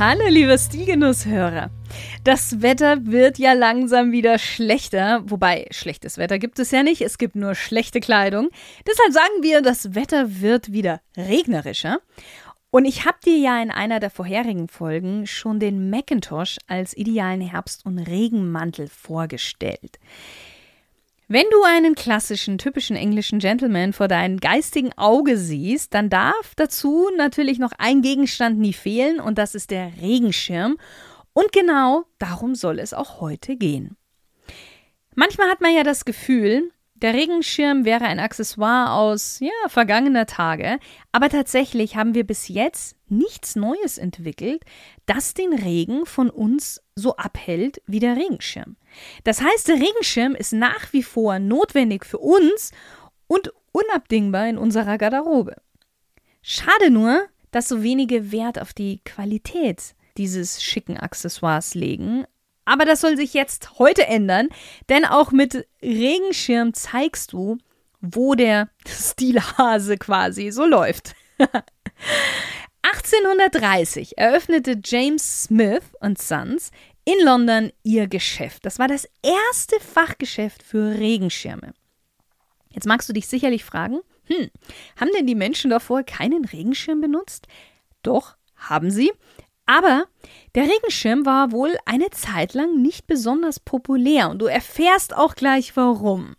Hallo, liebe Stilgenusshörer. Das Wetter wird ja langsam wieder schlechter, wobei schlechtes Wetter gibt es ja nicht, es gibt nur schlechte Kleidung. Deshalb sagen wir, das Wetter wird wieder regnerischer. Und ich habe dir ja in einer der vorherigen Folgen schon den Macintosh als idealen Herbst- und Regenmantel vorgestellt. Wenn du einen klassischen, typischen englischen Gentleman vor deinem geistigen Auge siehst, dann darf dazu natürlich noch ein Gegenstand nie fehlen und das ist der Regenschirm. Und genau darum soll es auch heute gehen. Manchmal hat man ja das Gefühl, der Regenschirm wäre ein Accessoire aus ja, vergangener Tage, aber tatsächlich haben wir bis jetzt nichts Neues entwickelt, das den Regen von uns so abhält wie der Regenschirm. Das heißt, der Regenschirm ist nach wie vor notwendig für uns und unabdingbar in unserer Garderobe. Schade nur, dass so wenige Wert auf die Qualität dieses schicken Accessoires legen, aber das soll sich jetzt heute ändern, denn auch mit Regenschirm zeigst du, wo der Stilhase quasi so läuft. 1830 eröffnete James Smith und Sons in London ihr Geschäft. Das war das erste Fachgeschäft für Regenschirme. Jetzt magst du dich sicherlich fragen, hm, haben denn die Menschen davor keinen Regenschirm benutzt? Doch, haben sie, aber der Regenschirm war wohl eine Zeit lang nicht besonders populär und du erfährst auch gleich warum.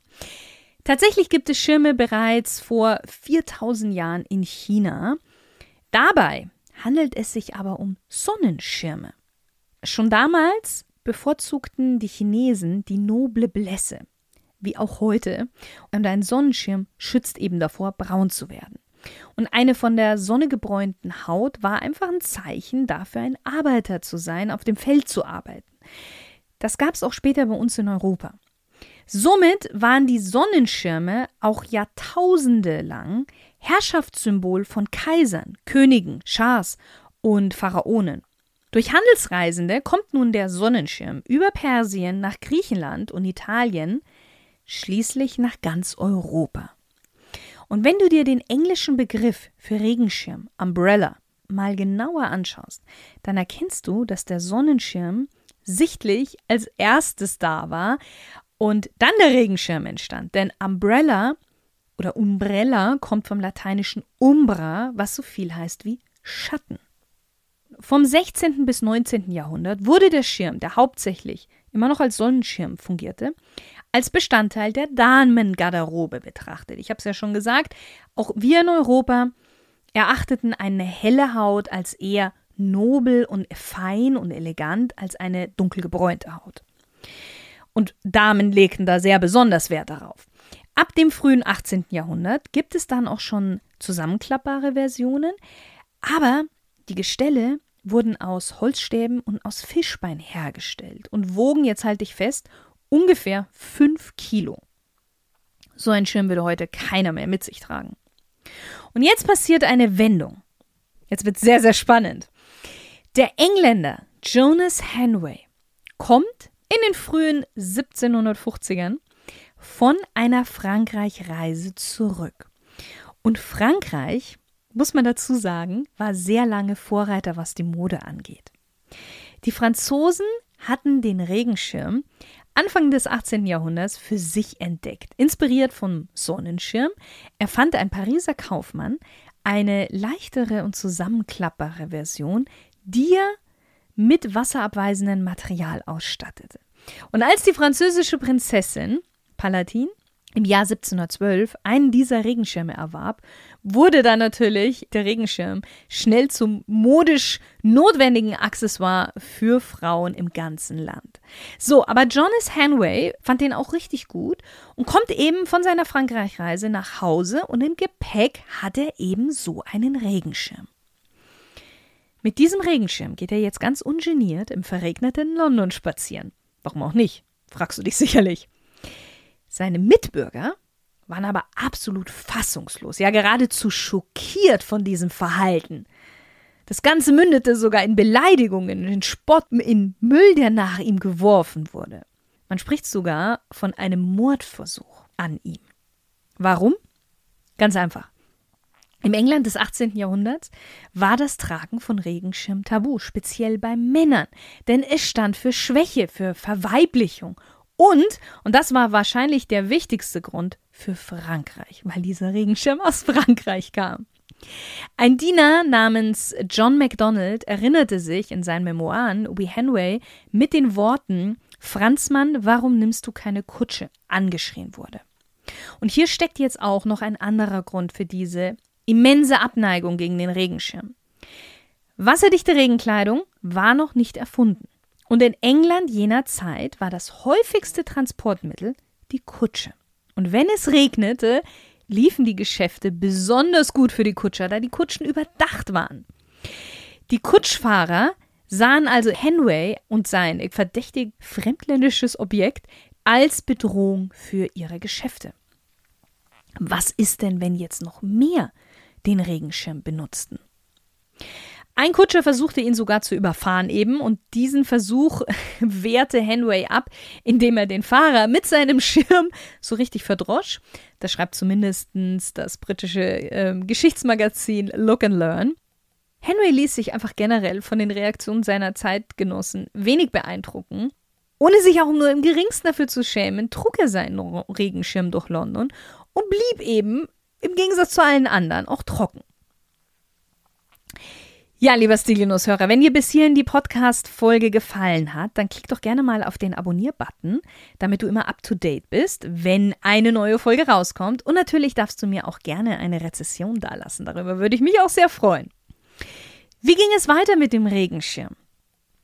Tatsächlich gibt es Schirme bereits vor 4000 Jahren in China. Dabei handelt es sich aber um Sonnenschirme. Schon damals bevorzugten die Chinesen die noble Blässe, wie auch heute, und ein Sonnenschirm schützt eben davor, braun zu werden. Und eine von der Sonne gebräunten Haut war einfach ein Zeichen dafür, ein Arbeiter zu sein, auf dem Feld zu arbeiten. Das gab es auch später bei uns in Europa. Somit waren die Sonnenschirme auch Jahrtausende lang Herrschaftssymbol von Kaisern, Königen, Schahs und Pharaonen. Durch Handelsreisende kommt nun der Sonnenschirm über Persien nach Griechenland und Italien, schließlich nach ganz Europa. Und wenn du dir den englischen Begriff für Regenschirm, Umbrella, mal genauer anschaust, dann erkennst du, dass der Sonnenschirm sichtlich als erstes da war und dann der Regenschirm entstand. Denn Umbrella oder Umbrella kommt vom lateinischen Umbra, was so viel heißt wie Schatten. Vom 16. bis 19. Jahrhundert wurde der Schirm, der hauptsächlich immer noch als Sonnenschirm fungierte, als Bestandteil der Damengarderobe betrachtet. Ich habe es ja schon gesagt, auch wir in Europa erachteten eine helle Haut als eher nobel und fein und elegant als eine dunkel gebräunte Haut. Und Damen legten da sehr besonders Wert darauf. Ab dem frühen 18. Jahrhundert gibt es dann auch schon zusammenklappbare Versionen, aber die Gestelle wurden aus Holzstäben und aus Fischbein hergestellt und wogen, jetzt halte ich fest, ungefähr 5 Kilo. So ein Schirm würde heute keiner mehr mit sich tragen. Und jetzt passiert eine Wendung. Jetzt wird sehr, sehr spannend. Der Engländer Jonas Hanway kommt in den frühen 1750ern von einer Frankreich-Reise zurück. Und Frankreich, muss man dazu sagen, war sehr lange Vorreiter, was die Mode angeht. Die Franzosen hatten den Regenschirm Anfang des 18. Jahrhunderts für sich entdeckt. Inspiriert vom Sonnenschirm erfand ein Pariser Kaufmann eine leichtere und zusammenklappbare Version, die er mit wasserabweisendem Material ausstattete. Und als die französische Prinzessin Palatin im Jahr 1712 einen dieser Regenschirme erwarb, wurde dann natürlich der Regenschirm schnell zum modisch notwendigen Accessoire für Frauen im ganzen Land. So, aber Jonas Hanway fand den auch richtig gut und kommt eben von seiner Frankreichreise nach Hause und im Gepäck hat er eben so einen Regenschirm. Mit diesem Regenschirm geht er jetzt ganz ungeniert im verregneten London spazieren. Warum auch nicht? fragst du dich sicherlich. Seine Mitbürger waren aber absolut fassungslos, ja geradezu schockiert von diesem Verhalten. Das Ganze mündete sogar in Beleidigungen, in Spott, in Müll, der nach ihm geworfen wurde. Man spricht sogar von einem Mordversuch an ihm. Warum? Ganz einfach. Im England des 18. Jahrhunderts war das Tragen von Regenschirm tabu, speziell bei Männern, denn es stand für Schwäche, für Verweiblichung und, und das war wahrscheinlich der wichtigste Grund, für Frankreich, weil dieser Regenschirm aus Frankreich kam. Ein Diener namens John MacDonald erinnerte sich in seinen Memoiren, wie Henway mit den Worten Franzmann, warum nimmst du keine Kutsche? angeschrien wurde. Und hier steckt jetzt auch noch ein anderer Grund für diese immense Abneigung gegen den Regenschirm. Wasserdichte Regenkleidung war noch nicht erfunden. Und in England jener Zeit war das häufigste Transportmittel die Kutsche. Und wenn es regnete, liefen die Geschäfte besonders gut für die Kutscher, da die Kutschen überdacht waren. Die Kutschfahrer sahen also Henway und sein verdächtig fremdländisches Objekt als Bedrohung für ihre Geschäfte. Was ist denn, wenn jetzt noch mehr den Regenschirm benutzten? Ein Kutscher versuchte ihn sogar zu überfahren eben und diesen Versuch wehrte Henway ab, indem er den Fahrer mit seinem Schirm so richtig verdrosch. Das schreibt zumindest das britische äh, Geschichtsmagazin Look and Learn. Henry ließ sich einfach generell von den Reaktionen seiner Zeitgenossen wenig beeindrucken. Ohne sich auch nur im geringsten dafür zu schämen, trug er seinen Regenschirm durch London und blieb eben, im Gegensatz zu allen anderen, auch trocken. Ja, lieber Stilinus-Hörer, wenn dir bis hierhin die Podcast-Folge gefallen hat, dann klick doch gerne mal auf den Abonnier-Button, damit du immer up to date bist, wenn eine neue Folge rauskommt. Und natürlich darfst du mir auch gerne eine Rezession dalassen. Darüber würde ich mich auch sehr freuen. Wie ging es weiter mit dem Regenschirm?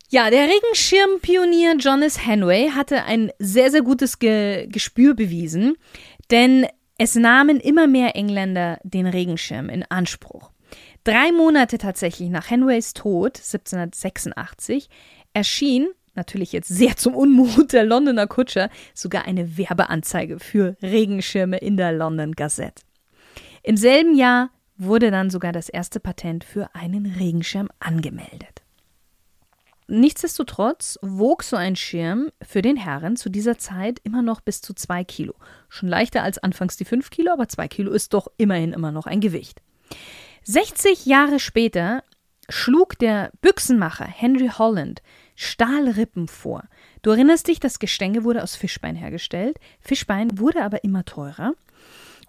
Ja, der Regenschirmpionier Jonas Henway hatte ein sehr, sehr gutes Ge Gespür bewiesen, denn es nahmen immer mehr Engländer den Regenschirm in Anspruch. Drei Monate tatsächlich nach Henways Tod, 1786, erschien, natürlich jetzt sehr zum Unmut der Londoner Kutscher, sogar eine Werbeanzeige für Regenschirme in der London Gazette. Im selben Jahr wurde dann sogar das erste Patent für einen Regenschirm angemeldet. Nichtsdestotrotz wog so ein Schirm für den Herren zu dieser Zeit immer noch bis zu zwei Kilo. Schon leichter als anfangs die fünf Kilo, aber zwei Kilo ist doch immerhin immer noch ein Gewicht. 60 Jahre später schlug der Büchsenmacher Henry Holland Stahlrippen vor. Du erinnerst dich, das Gestänge wurde aus Fischbein hergestellt. Fischbein wurde aber immer teurer.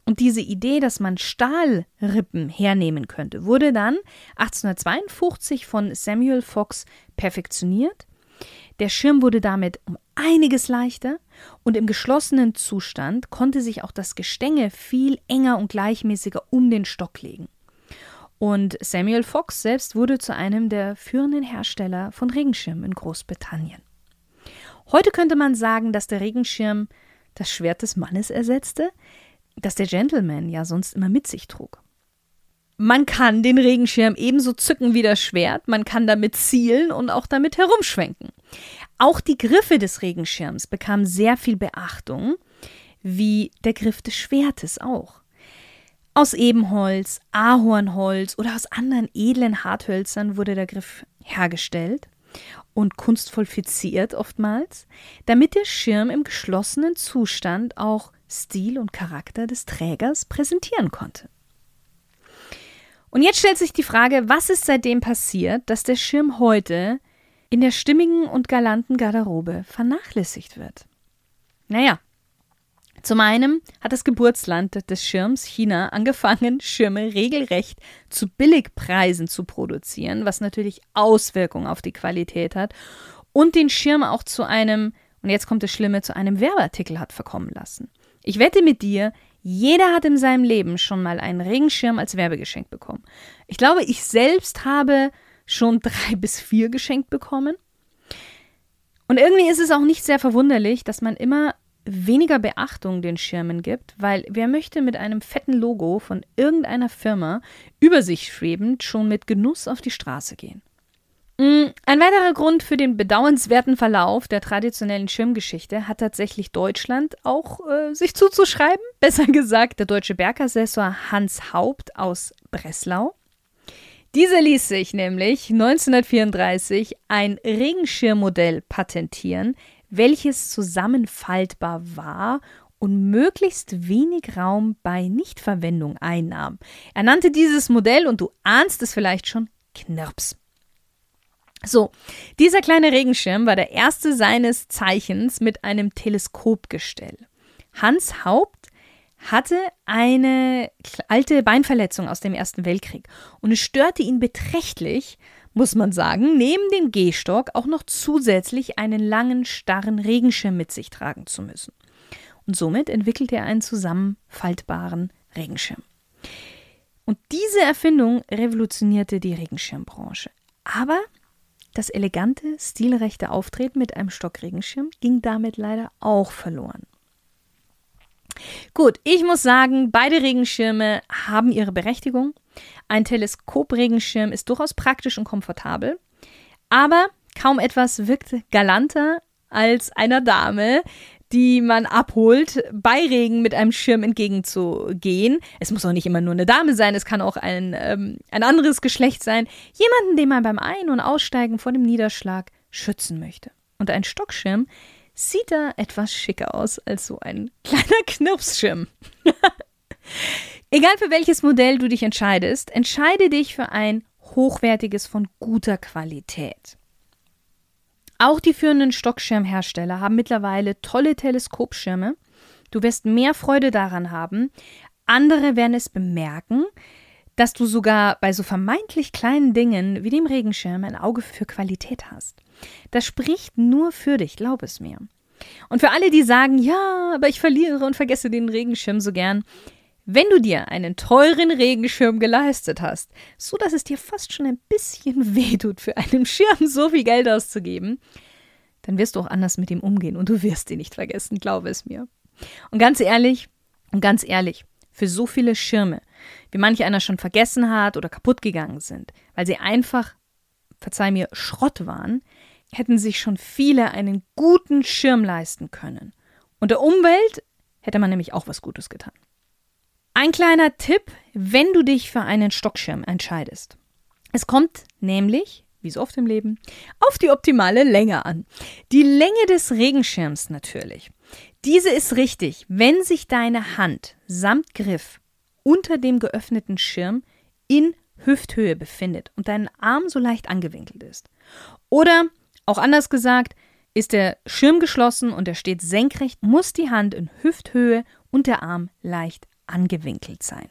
Und diese Idee, dass man Stahlrippen hernehmen könnte, wurde dann 1852 von Samuel Fox perfektioniert. Der Schirm wurde damit um einiges leichter und im geschlossenen Zustand konnte sich auch das Gestänge viel enger und gleichmäßiger um den Stock legen. Und Samuel Fox selbst wurde zu einem der führenden Hersteller von Regenschirmen in Großbritannien. Heute könnte man sagen, dass der Regenschirm das Schwert des Mannes ersetzte, das der Gentleman ja sonst immer mit sich trug. Man kann den Regenschirm ebenso zücken wie das Schwert, man kann damit zielen und auch damit herumschwenken. Auch die Griffe des Regenschirms bekamen sehr viel Beachtung, wie der Griff des Schwertes auch. Aus Ebenholz, Ahornholz oder aus anderen edlen Harthölzern wurde der Griff hergestellt und kunstvoll fixiert oftmals, damit der Schirm im geschlossenen Zustand auch Stil und Charakter des Trägers präsentieren konnte. Und jetzt stellt sich die Frage, was ist seitdem passiert, dass der Schirm heute in der stimmigen und galanten Garderobe vernachlässigt wird? Naja, zum einen hat das Geburtsland des Schirms, China, angefangen, Schirme regelrecht zu Billigpreisen zu produzieren, was natürlich Auswirkungen auf die Qualität hat und den Schirm auch zu einem, und jetzt kommt das Schlimme, zu einem Werbeartikel hat verkommen lassen. Ich wette mit dir, jeder hat in seinem Leben schon mal einen Regenschirm als Werbegeschenk bekommen. Ich glaube, ich selbst habe schon drei bis vier geschenkt bekommen. Und irgendwie ist es auch nicht sehr verwunderlich, dass man immer weniger Beachtung den Schirmen gibt, weil wer möchte mit einem fetten Logo von irgendeiner Firma über sich schwebend schon mit Genuss auf die Straße gehen? Mm, ein weiterer Grund für den bedauernswerten Verlauf der traditionellen Schirmgeschichte hat tatsächlich Deutschland auch äh, sich zuzuschreiben. Besser gesagt, der deutsche Bergassessor Hans Haupt aus Breslau. Dieser ließ sich nämlich 1934 ein Regenschirmmodell patentieren, welches zusammenfaltbar war und möglichst wenig Raum bei Nichtverwendung einnahm. Er nannte dieses Modell, und du ahnst es vielleicht schon, Knirps. So, dieser kleine Regenschirm war der erste seines Zeichens mit einem Teleskopgestell. Hans Haupt hatte eine alte Beinverletzung aus dem Ersten Weltkrieg und es störte ihn beträchtlich, muss man sagen, neben dem Gehstock auch noch zusätzlich einen langen, starren Regenschirm mit sich tragen zu müssen. Und somit entwickelte er einen zusammenfaltbaren Regenschirm. Und diese Erfindung revolutionierte die Regenschirmbranche. Aber das elegante, stilrechte Auftreten mit einem Stockregenschirm ging damit leider auch verloren. Gut, ich muss sagen, beide Regenschirme haben ihre Berechtigung. Ein Teleskopregenschirm ist durchaus praktisch und komfortabel, aber kaum etwas wirkt galanter als einer Dame, die man abholt, bei Regen mit einem Schirm entgegenzugehen. Es muss auch nicht immer nur eine Dame sein, es kann auch ein, ähm, ein anderes Geschlecht sein. Jemanden, den man beim Ein- und Aussteigen vor dem Niederschlag schützen möchte. Und ein Stockschirm sieht da etwas schicker aus als so ein kleiner Knirpsschirm. Egal für welches Modell du dich entscheidest, entscheide dich für ein hochwertiges von guter Qualität. Auch die führenden Stockschirmhersteller haben mittlerweile tolle Teleskopschirme. Du wirst mehr Freude daran haben. Andere werden es bemerken, dass du sogar bei so vermeintlich kleinen Dingen wie dem Regenschirm ein Auge für Qualität hast. Das spricht nur für dich, glaub es mir. Und für alle, die sagen, ja, aber ich verliere und vergesse den Regenschirm so gern, wenn du dir einen teuren Regenschirm geleistet hast, so dass es dir fast schon ein bisschen wehtut, für einen Schirm so viel Geld auszugeben, dann wirst du auch anders mit ihm umgehen und du wirst ihn nicht vergessen, glaube es mir. Und ganz ehrlich, und ganz ehrlich, für so viele Schirme, wie manch einer schon vergessen hat oder kaputt gegangen sind, weil sie einfach, verzeih mir, Schrott waren, hätten sich schon viele einen guten Schirm leisten können. Und der Umwelt hätte man nämlich auch was Gutes getan. Ein kleiner Tipp, wenn du dich für einen Stockschirm entscheidest. Es kommt nämlich, wie so oft im Leben, auf die optimale Länge an. Die Länge des Regenschirms natürlich. Diese ist richtig, wenn sich deine Hand samt Griff unter dem geöffneten Schirm in Hüfthöhe befindet und dein Arm so leicht angewinkelt ist. Oder, auch anders gesagt, ist der Schirm geschlossen und er steht senkrecht, muss die Hand in Hüfthöhe und der Arm leicht angewinkelt sein.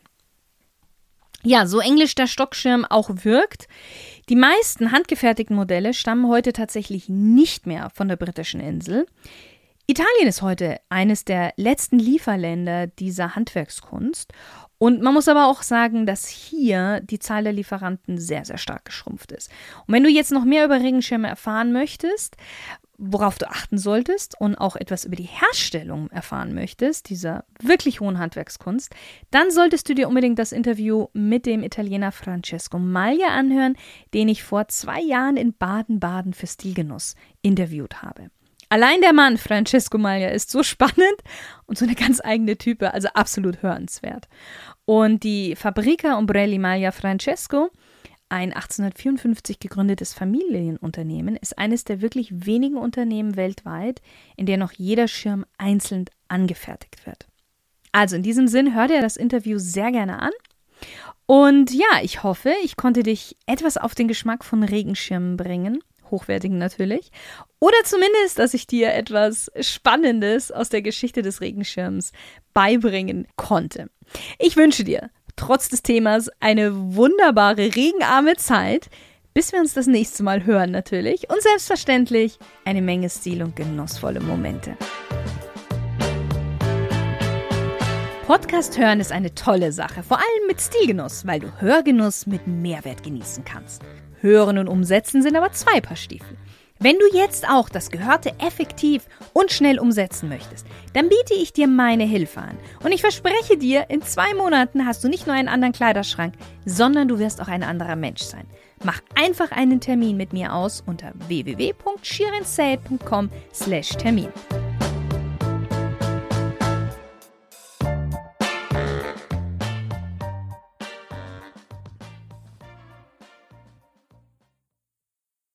Ja, so englisch der Stockschirm auch wirkt, die meisten handgefertigten Modelle stammen heute tatsächlich nicht mehr von der britischen Insel. Italien ist heute eines der letzten Lieferländer dieser Handwerkskunst. Und man muss aber auch sagen, dass hier die Zahl der Lieferanten sehr, sehr stark geschrumpft ist. Und wenn du jetzt noch mehr über Regenschirme erfahren möchtest, worauf du achten solltest und auch etwas über die Herstellung erfahren möchtest, dieser wirklich hohen Handwerkskunst, dann solltest du dir unbedingt das Interview mit dem Italiener Francesco Maglia anhören, den ich vor zwei Jahren in Baden-Baden für Stilgenuss interviewt habe. Allein der Mann, Francesco Maglia, ist so spannend und so eine ganz eigene Type, also absolut hörenswert. Und die Fabrica Ombrelli Maglia Francesco ein 1854 gegründetes Familienunternehmen ist eines der wirklich wenigen Unternehmen weltweit, in der noch jeder Schirm einzeln angefertigt wird. Also in diesem Sinn, hör dir das Interview sehr gerne an. Und ja, ich hoffe, ich konnte dich etwas auf den Geschmack von Regenschirmen bringen. Hochwertigen natürlich. Oder zumindest, dass ich dir etwas Spannendes aus der Geschichte des Regenschirms beibringen konnte. Ich wünsche dir trotz des Themas eine wunderbare, regenarme Zeit, bis wir uns das nächste Mal hören natürlich und selbstverständlich eine Menge Stil und genussvolle Momente. Podcast hören ist eine tolle Sache, vor allem mit Stilgenuss, weil du Hörgenuss mit Mehrwert genießen kannst. Hören und umsetzen sind aber zwei Paar Stiefel. Wenn du jetzt auch das Gehörte effektiv und schnell umsetzen möchtest, dann biete ich dir meine Hilfe an. Und ich verspreche dir, in zwei Monaten hast du nicht nur einen anderen Kleiderschrank, sondern du wirst auch ein anderer Mensch sein. Mach einfach einen Termin mit mir aus unter www.shirinsay.com/termin.